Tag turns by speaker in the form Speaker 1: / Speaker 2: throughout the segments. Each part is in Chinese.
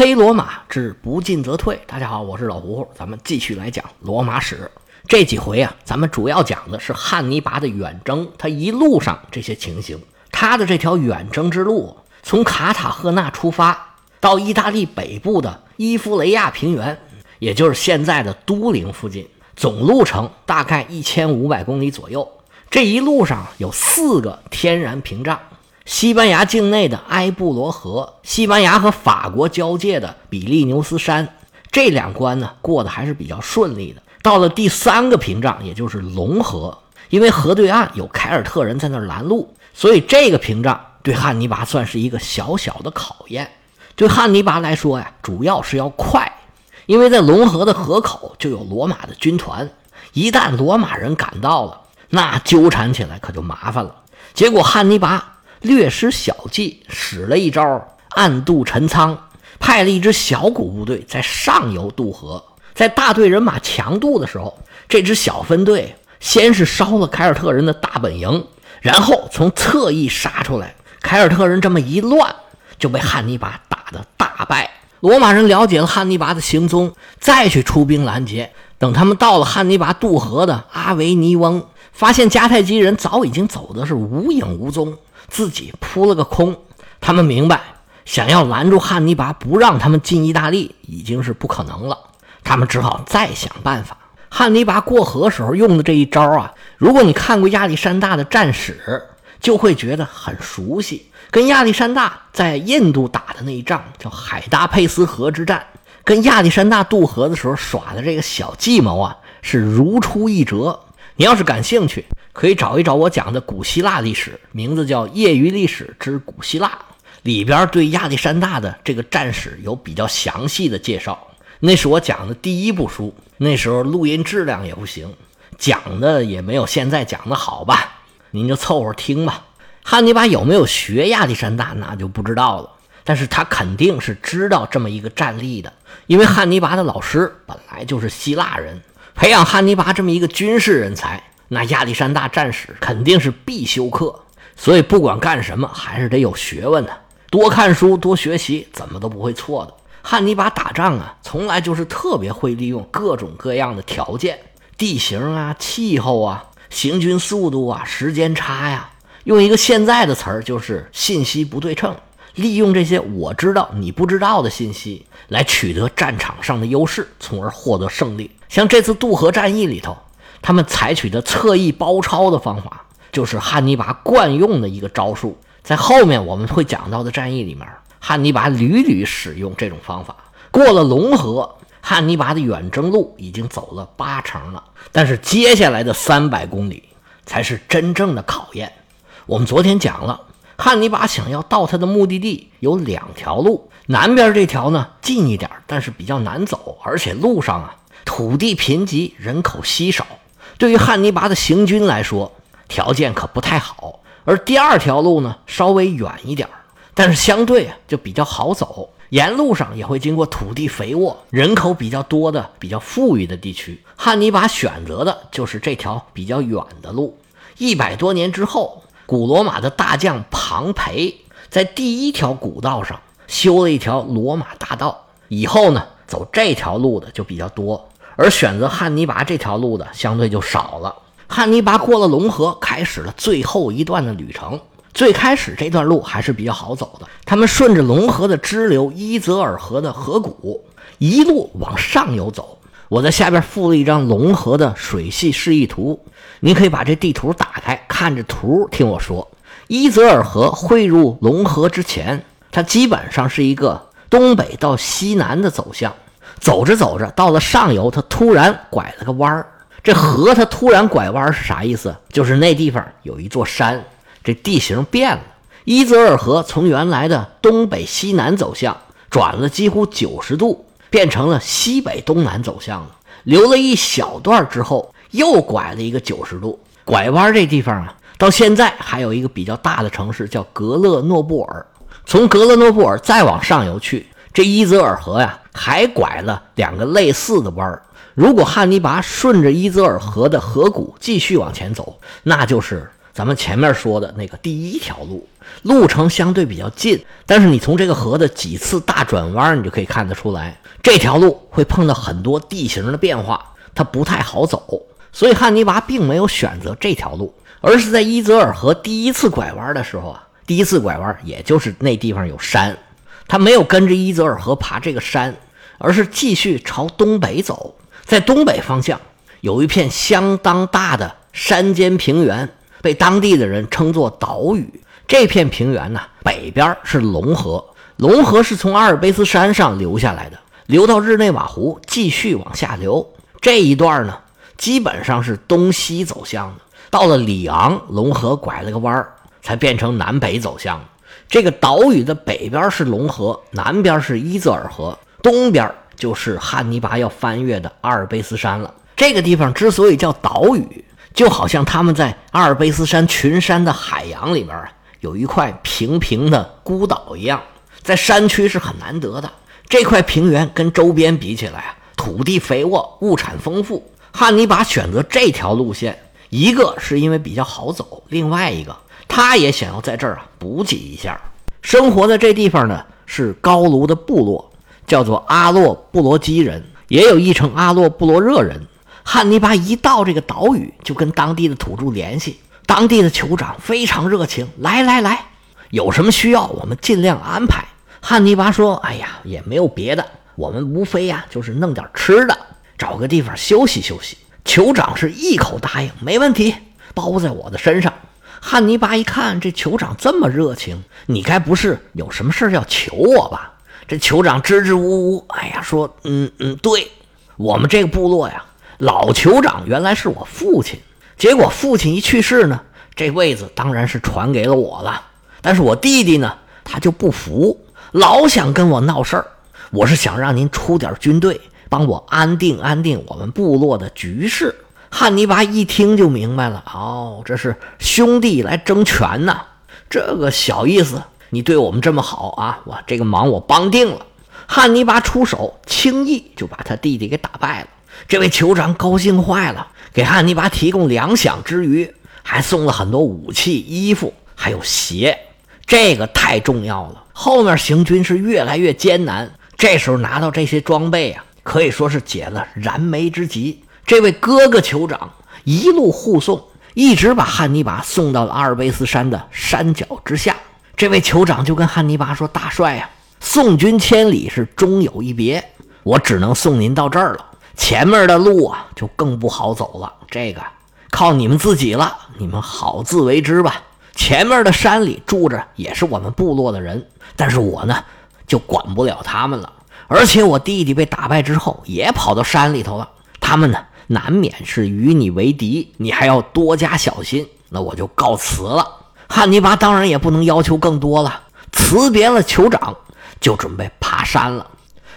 Speaker 1: 黑罗马之不进则退。大家好，我是老胡胡，咱们继续来讲罗马史。这几回啊，咱们主要讲的是汉尼拔的远征，他一路上这些情形。他的这条远征之路，从卡塔赫纳出发，到意大利北部的伊夫雷亚平原，也就是现在的都灵附近，总路程大概一千五百公里左右。这一路上有四个天然屏障。西班牙境内的埃布罗河，西班牙和法国交界的比利牛斯山，这两关呢过得还是比较顺利的。到了第三个屏障，也就是龙河，因为河对岸有凯尔特人在那拦路，所以这个屏障对汉尼拔算是一个小小的考验。对汉尼拔来说呀，主要是要快，因为在龙河的河口就有罗马的军团，一旦罗马人赶到了，那纠缠起来可就麻烦了。结果汉尼拔。略施小计，使了一招暗度陈仓，派了一支小股部队在上游渡河。在大队人马强渡的时候，这支小分队先是烧了凯尔特人的大本营，然后从侧翼杀出来。凯尔特人这么一乱，就被汉尼拔打得大败。罗马人了解了汉尼拔的行踪，再去出兵拦截。等他们到了汉尼拔渡河的阿维尼翁，发现迦太基人早已经走的是无影无踪。自己扑了个空，他们明白，想要拦住汉尼拔，不让他们进意大利，已经是不可能了。他们只好再想办法。汉尼拔过河时候用的这一招啊，如果你看过亚历山大的战史，就会觉得很熟悉。跟亚历山大在印度打的那一仗叫海达佩斯河之战，跟亚历山大渡河的时候耍的这个小计谋啊，是如出一辙。你要是感兴趣。可以找一找我讲的古希腊历史，名字叫《业余历史之古希腊》，里边对亚历山大的这个战史有比较详细的介绍。那是我讲的第一部书，那时候录音质量也不行，讲的也没有现在讲的好吧？您就凑合听吧。汉尼拔有没有学亚历山大，那就不知道了。但是他肯定是知道这么一个战例的，因为汉尼拔的老师本来就是希腊人，培养汉尼拔这么一个军事人才。那亚历山大战史肯定是必修课，所以不管干什么还是得有学问的，多看书多学习，怎么都不会错的。汉尼拔打仗啊，从来就是特别会利用各种各样的条件、地形啊、气候啊、行军速度啊、时间差呀，用一个现在的词儿就是信息不对称，利用这些我知道你不知道的信息来取得战场上的优势，从而获得胜利。像这次渡河战役里头。他们采取的侧翼包抄的方法，就是汉尼拔惯用的一个招数。在后面我们会讲到的战役里面，汉尼拔屡屡使用这种方法。过了龙河，汉尼拔的远征路已经走了八成了，但是接下来的三百公里才是真正的考验。我们昨天讲了，汉尼拔想要到他的目的地有两条路，南边这条呢近一点，但是比较难走，而且路上啊土地贫瘠，人口稀少。对于汉尼拔的行军来说，条件可不太好。而第二条路呢，稍微远一点但是相对啊就比较好走。沿路上也会经过土地肥沃、人口比较多的、比较富裕的地区。汉尼拔选择的就是这条比较远的路。一百多年之后，古罗马的大将庞培在第一条古道上修了一条罗马大道。以后呢，走这条路的就比较多。而选择汉尼拔这条路的相对就少了。汉尼拔过了龙河，开始了最后一段的旅程。最开始这段路还是比较好走的，他们顺着龙河的支流伊泽尔河的河谷，一路往上游走。我在下边附了一张龙河的水系示意图，你可以把这地图打开，看着图听我说。伊泽尔河汇入龙河之前，它基本上是一个东北到西南的走向。走着走着，到了上游，他突然拐了个弯儿。这河它突然拐弯是啥意思？就是那地方有一座山，这地形变了。伊泽尔河从原来的东北西南走向，转了几乎九十度，变成了西北东南走向了。留了一小段之后，又拐了一个九十度。拐弯这地方啊，到现在还有一个比较大的城市叫格勒诺布尔。从格勒诺布尔再往上游去。这伊泽尔河呀，还拐了两个类似的弯儿。如果汉尼拔顺着伊泽尔河的河谷继续往前走，那就是咱们前面说的那个第一条路，路程相对比较近，但是你从这个河的几次大转弯，你就可以看得出来，这条路会碰到很多地形的变化，它不太好走。所以汉尼拔并没有选择这条路，而是在伊泽尔河第一次拐弯的时候啊，第一次拐弯，也就是那地方有山，他没有跟着伊泽尔河爬这个山，而是继续朝东北走，在东北方向有一片相当大的山间平原。被当地的人称作岛屿。这片平原呢，北边是龙河，龙河是从阿尔卑斯山上流下来的，流到日内瓦湖，继续往下流。这一段呢，基本上是东西走向的。到了里昂，龙河拐了个弯儿，才变成南北走向。这个岛屿的北边是龙河，南边是伊泽尔河，东边就是汉尼拔要翻越的阿尔卑斯山了。这个地方之所以叫岛屿。就好像他们在阿尔卑斯山群山的海洋里边啊，有一块平平的孤岛一样，在山区是很难得的。这块平原跟周边比起来啊，土地肥沃，物产丰富。汉尼拔选择这条路线，一个是因为比较好走，另外一个他也想要在这儿啊补给一下。生活在这地方呢是高卢的部落，叫做阿洛布罗基人，也有一称阿洛布罗热人。汉尼拔一到这个岛屿，就跟当地的土著联系。当地的酋长非常热情，来来来，有什么需要我们尽量安排。汉尼拔说：“哎呀，也没有别的，我们无非呀就是弄点吃的，找个地方休息休息。”酋长是一口答应，没问题，包在我的身上。汉尼拔一看这酋长这么热情，你该不是有什么事要求我吧？这酋长支支吾吾，哎呀，说：“嗯嗯，对我们这个部落呀。”老酋长原来是我父亲，结果父亲一去世呢，这位子当然是传给了我了。但是我弟弟呢，他就不服，老想跟我闹事儿。我是想让您出点军队，帮我安定安定我们部落的局势。汉尼拔一听就明白了，哦，这是兄弟来争权呐，这个小意思。你对我们这么好啊，我这个忙我帮定了。汉尼拔出手，轻易就把他弟弟给打败了。这位酋长高兴坏了，给汉尼拔提供粮饷之余，还送了很多武器、衣服，还有鞋。这个太重要了。后面行军是越来越艰难，这时候拿到这些装备啊，可以说是解了燃眉之急。这位哥哥酋长一路护送，一直把汉尼拔送到了阿尔卑斯山的山脚之下。这位酋长就跟汉尼拔说：“大帅呀，送君千里是终有一别，我只能送您到这儿了。”前面的路啊，就更不好走了。这个靠你们自己了，你们好自为之吧。前面的山里住着也是我们部落的人，但是我呢就管不了他们了。而且我弟弟被打败之后，也跑到山里头了。他们呢难免是与你为敌，你还要多加小心。那我就告辞了。汉尼拔当然也不能要求更多了，辞别了酋长，就准备爬山了。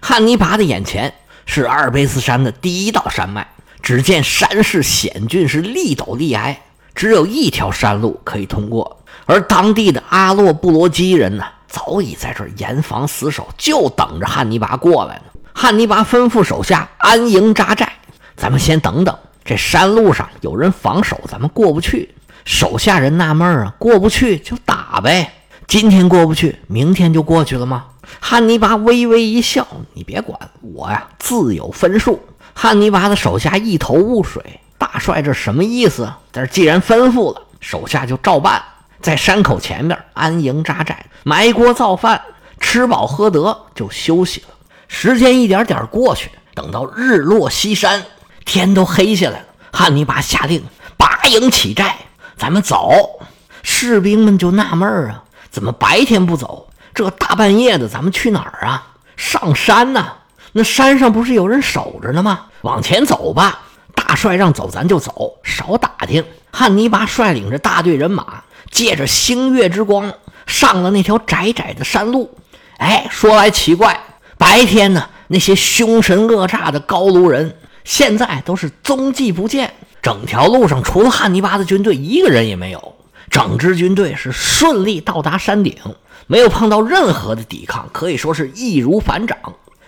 Speaker 1: 汉尼拔的眼前。是阿尔卑斯山的第一道山脉。只见山势险峻，是立陡立矮，只有一条山路可以通过。而当地的阿洛布罗基人呢，早已在这儿严防死守，就等着汉尼拔过来呢。汉尼拔吩咐手下安营扎寨，咱们先等等。这山路上有人防守，咱们过不去。手下人纳闷啊，过不去就打呗。今天过不去，明天就过去了吗？汉尼拔微微一笑：“你别管我呀，自有分数。”汉尼拔的手下一头雾水：“大帅这什么意思？”但是既然吩咐了，手下就照办，在山口前面安营扎寨，埋锅造饭，吃饱喝得就休息了。时间一点点过去，等到日落西山，天都黑下来了，汉尼拔下令拔营起寨，咱们走。士兵们就纳闷啊，怎么白天不走？这大半夜的，咱们去哪儿啊？上山呐！那山上不是有人守着呢吗？往前走吧，大帅让走咱就走，少打听。汉尼拔率领着大队人马，借着星月之光，上了那条窄窄的山路。哎，说来奇怪，白天呢，那些凶神恶煞的高卢人，现在都是踪迹不见，整条路上除了汉尼拔的军队，一个人也没有。整支军队是顺利到达山顶。没有碰到任何的抵抗，可以说是易如反掌。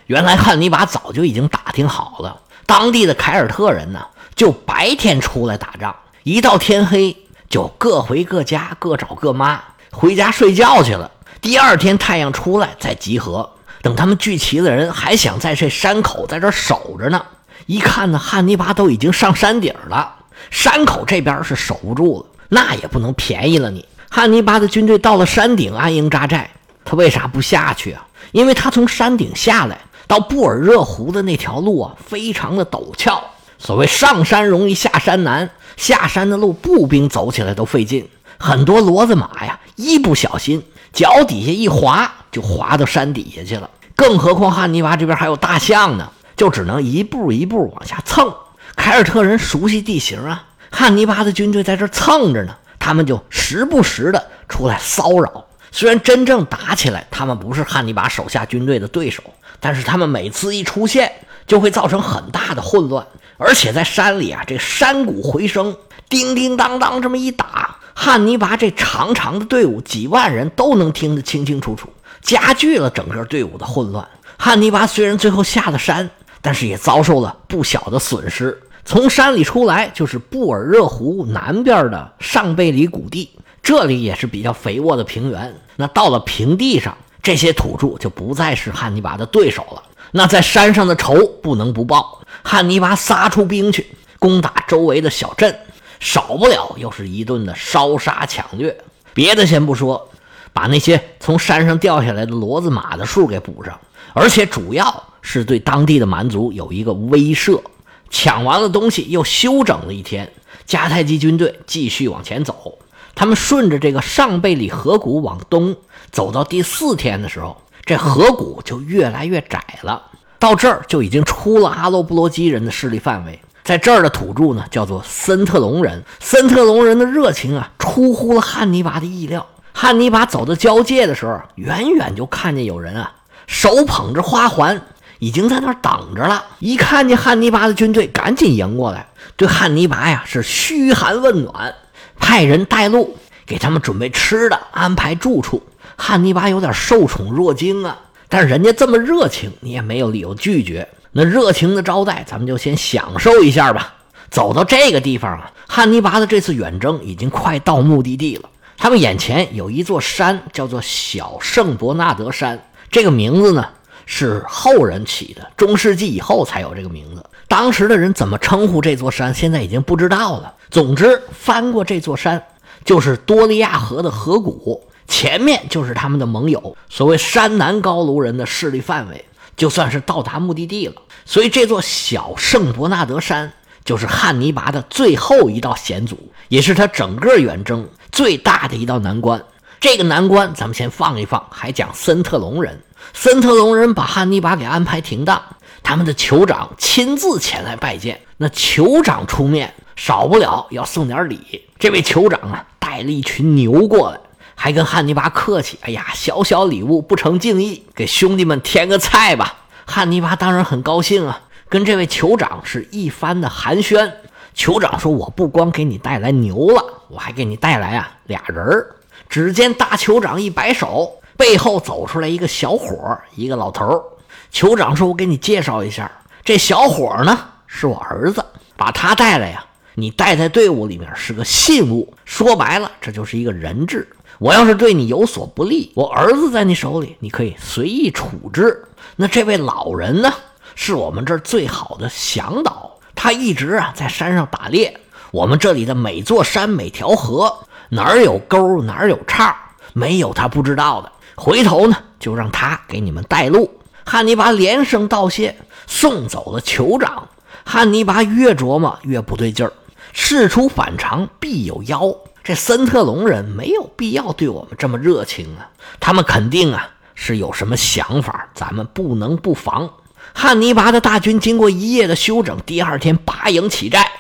Speaker 1: 原来汉尼拔早就已经打听好了，当地的凯尔特人呢，就白天出来打仗，一到天黑就各回各家，各找各妈，回家睡觉去了。第二天太阳出来再集合。等他们聚齐了人，还想在这山口在这守着呢。一看呢，汉尼拔都已经上山顶了，山口这边是守不住了，那也不能便宜了你。汉尼拔的军队到了山顶安营扎寨，他为啥不下去啊？因为他从山顶下来到布尔热湖的那条路啊，非常的陡峭。所谓上山容易下山难，下山的路步兵走起来都费劲，很多骡子马呀，一不小心脚底下一滑。就滑到山底下去了，更何况汉尼拔这边还有大象呢，就只能一步一步往下蹭。凯尔特人熟悉地形啊，汉尼拔的军队在这蹭着呢，他们就时不时的出来骚扰。虽然真正打起来，他们不是汉尼拔手下军队的对手，但是他们每次一出现，就会造成很大的混乱。而且在山里啊，这山谷回声，叮叮当当这么一打，汉尼拔这长长的队伍几万人都能听得清清楚楚。加剧了整个队伍的混乱。汉尼拔虽然最后下了山，但是也遭受了不小的损失。从山里出来就是布尔热湖南边的上贝里谷地，这里也是比较肥沃的平原。那到了平地上，这些土著就不再是汉尼拔的对手了。那在山上的仇不能不报。汉尼拔撒出兵去攻打周围的小镇，少不了又是一顿的烧杀抢掠。别的先不说。把那些从山上掉下来的骡子马的数给补上，而且主要是对当地的蛮族有一个威慑。抢完了东西，又休整了一天。迦太基军队继续往前走，他们顺着这个上贝里河谷往东走，到第四天的时候，这河谷就越来越窄了。到这儿就已经出了阿罗布罗基人的势力范围。在这儿的土著呢，叫做森特隆人。森特隆人的热情啊，出乎了汉尼拔的意料。汉尼拔走到交界的时候，远远就看见有人啊，手捧着花环，已经在那儿等着了。一看见汉尼拔的军队，赶紧迎过来，对汉尼拔呀是嘘寒问暖，派人带路，给他们准备吃的，安排住处。汉尼拔有点受宠若惊啊，但是人家这么热情，你也没有理由拒绝。那热情的招待，咱们就先享受一下吧。走到这个地方啊，汉尼拔的这次远征已经快到目的地了。他们眼前有一座山，叫做小圣伯纳德山。这个名字呢是后人起的，中世纪以后才有这个名字。当时的人怎么称呼这座山，现在已经不知道了。总之，翻过这座山就是多利亚河的河谷，前面就是他们的盟友，所谓山南高卢人的势力范围，就算是到达目的地了。所以，这座小圣伯纳德山就是汉尼拔的最后一道险阻，也是他整个远征。最大的一道难关，这个难关咱们先放一放，还讲森特隆人。森特隆人把汉尼拔给安排停当，他们的酋长亲自前来拜见。那酋长出面，少不了要送点礼。这位酋长啊，带了一群牛过来，还跟汉尼拔客气：“哎呀，小小礼物不成敬意，给兄弟们添个菜吧。”汉尼拔当然很高兴啊，跟这位酋长是一番的寒暄。酋长说：“我不光给你带来牛了，我还给你带来啊俩人儿。”只见大酋长一摆手，背后走出来一个小伙一个老头酋长说：“我给你介绍一下，这小伙呢是我儿子，把他带来呀。你带在队伍里面是个信物，说白了这就是一个人质。我要是对你有所不利，我儿子在你手里，你可以随意处置。那这位老人呢，是我们这儿最好的向导。”他一直啊在山上打猎，我们这里的每座山每条河哪儿有沟哪儿有岔，没有他不知道的。回头呢就让他给你们带路。汉尼拔连声道谢，送走了酋长。汉尼拔越琢磨越不对劲儿，事出反常必有妖。这森特隆人没有必要对我们这么热情啊，他们肯定啊是有什么想法，咱们不能不防。汉尼拔的大军经过一夜的休整，第二天拔营起寨。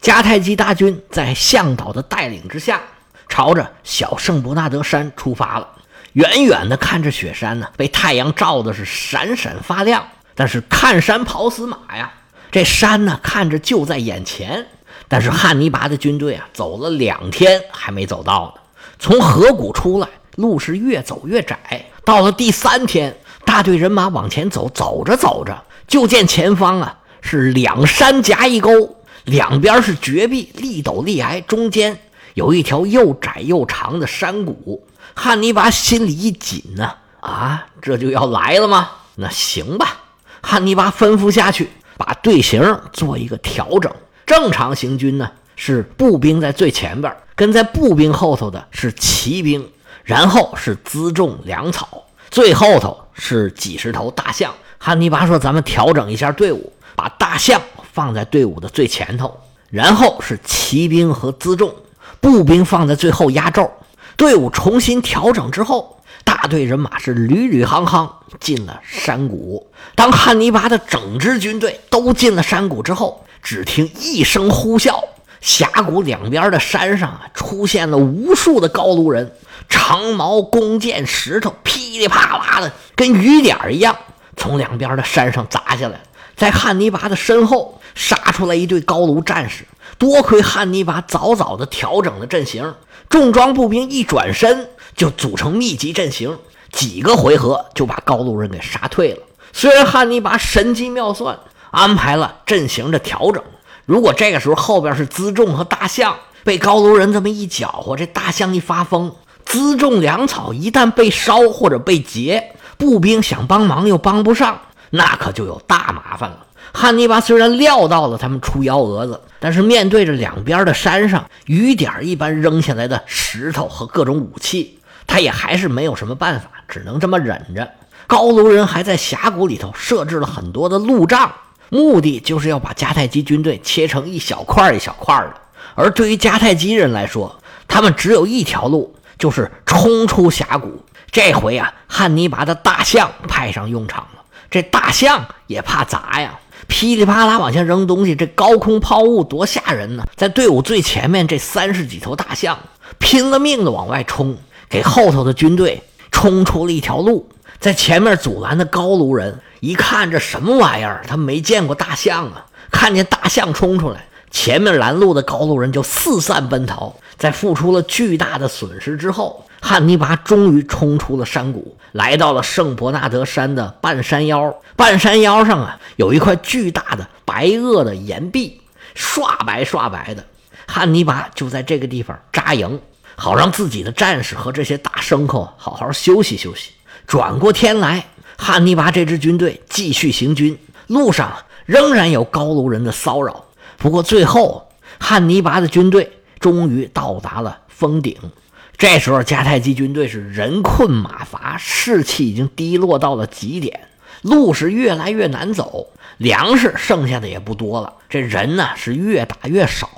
Speaker 1: 迦太基大军在向导的带领之下，朝着小圣伯纳德山出发了。远远的看着雪山呢，被太阳照的是闪闪发亮。但是看山跑死马呀，这山呢看着就在眼前。但是汉尼拔的军队啊，走了两天还没走到呢。从河谷出来，路是越走越窄。到了第三天。大队人马往前走，走着走着，就见前方啊是两山夹一沟，两边是绝壁，立陡立崖，中间有一条又窄又长的山谷。汉尼拔心里一紧呢，啊，这就要来了吗？那行吧，汉尼拔吩咐下去，把队形做一个调整。正常行军呢，是步兵在最前边，跟在步兵后头的。是骑兵，然后是辎重粮草，最后头是几十头大象。汉尼拔说：“咱们调整一下队伍，把大象放在队伍的。最前头，然后是骑兵和辎重，步兵放在最后压轴。”队伍重新调整之后，大队人马是屡屡行行进了山谷。当汉尼拔的。整支军队都进了山谷之后，只听一声呼啸，峡谷两边的山上啊，出现了无数的高卢人，长矛、弓箭、石头噼里啪啦的，跟雨点一样，从两边的山上砸下来。在汉尼拔的身后杀出来一队高卢战士，多亏汉尼拔早早的调整了阵型。重装步兵一转身就组成密集阵型，几个回合就把高卢人给杀退了。虽然汉尼拔神机妙算安排了阵型的调整，如果这个时候后边是辎重和大象，被高卢人这么一搅和，这大象一发疯，辎重粮草一旦被烧或者被劫，步兵想帮忙又帮不上，那可就有大麻烦了。汉尼拔虽然料到了他们出幺蛾子，但是面对着两边的山上雨点一般扔下来的石头和各种武器，他也还是没有什么办法，只能这么忍着。高卢人还在峡谷里头设置了很多的路障，目的就是要把迦太基军队切成一小块一小块的。而对于迦太基人来说，他们只有一条路，就是冲出峡谷。这回啊，汉尼拔的大象派上用场了。这大象也怕砸呀。噼里啪啦往下扔东西，这高空抛物多吓人呢！在队伍最前面，这三十几头大象拼了命的往外冲，给后头的军队冲出了一条路。在前面阻拦的高卢人一看这什么玩意儿，他没见过大象啊！看见大象冲出来，前面拦路的高卢人就四散奔逃。在付出了巨大的损失之后，汉尼拔终于冲出了山谷，来到了圣伯纳德山的半山腰。半山腰上啊，有一块巨大的白垩的岩壁，刷白刷白的。汉尼拔就在这个地方扎营，好让自己的战士和这些大牲口好好休息休息。转过天来，汉尼拔这支军队继续行军，路上仍然有高卢人的骚扰。不过最后，汉尼拔的军队终于到达了峰顶。这时候，迦太基军队是人困马乏，士气已经低落到了极点，路是越来越难走，粮食剩下的也不多了，这人呢是越打越少，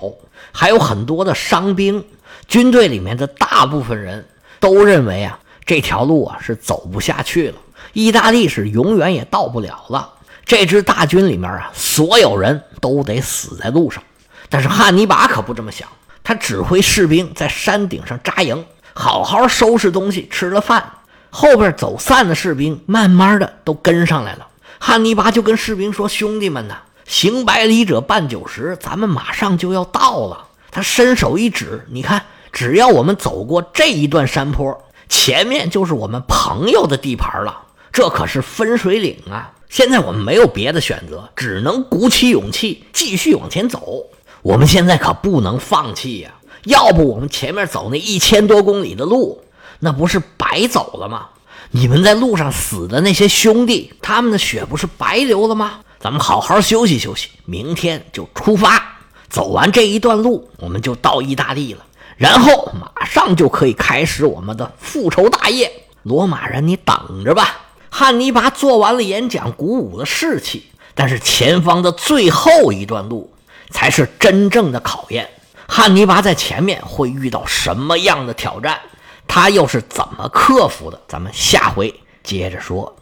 Speaker 1: 还有很多的伤兵。军队里面的大部分人都认为啊，这条路啊是走不下去了，意大利是永远也到不了了。这支大军里面啊，所有人都得死在路上。但是汉尼拔可不这么想，他指挥士兵在山顶上扎营。好好收拾东西，吃了饭，后边走散的士兵慢慢的都跟上来了。汉尼拔就跟士兵说：“兄弟们呐，行百里者半九十，咱们马上就要到了。”他伸手一指：“你看，只要我们走过这一段山坡，前面就是我们朋友的地盘了。这可是分水岭啊！现在我们没有别的选择，只能鼓起勇气继续往前走。我们现在可不能放弃呀！”要不我们前面走那一千多公里的路，那不是白走了吗？你们在路上死的那些兄弟，他们的血不是白流了吗？咱们好好休息休息，明天就出发。走完这一段路，我们就到意大利了，然后马上就可以开始我们的复仇大业。罗马人，你等着吧！汉尼拔做完了演讲，鼓舞了士气，但是前方的最后一段路才是真正的考验。汉尼拔在前面会遇到什么样的挑战？他又是怎么克服的？咱们下回接着说。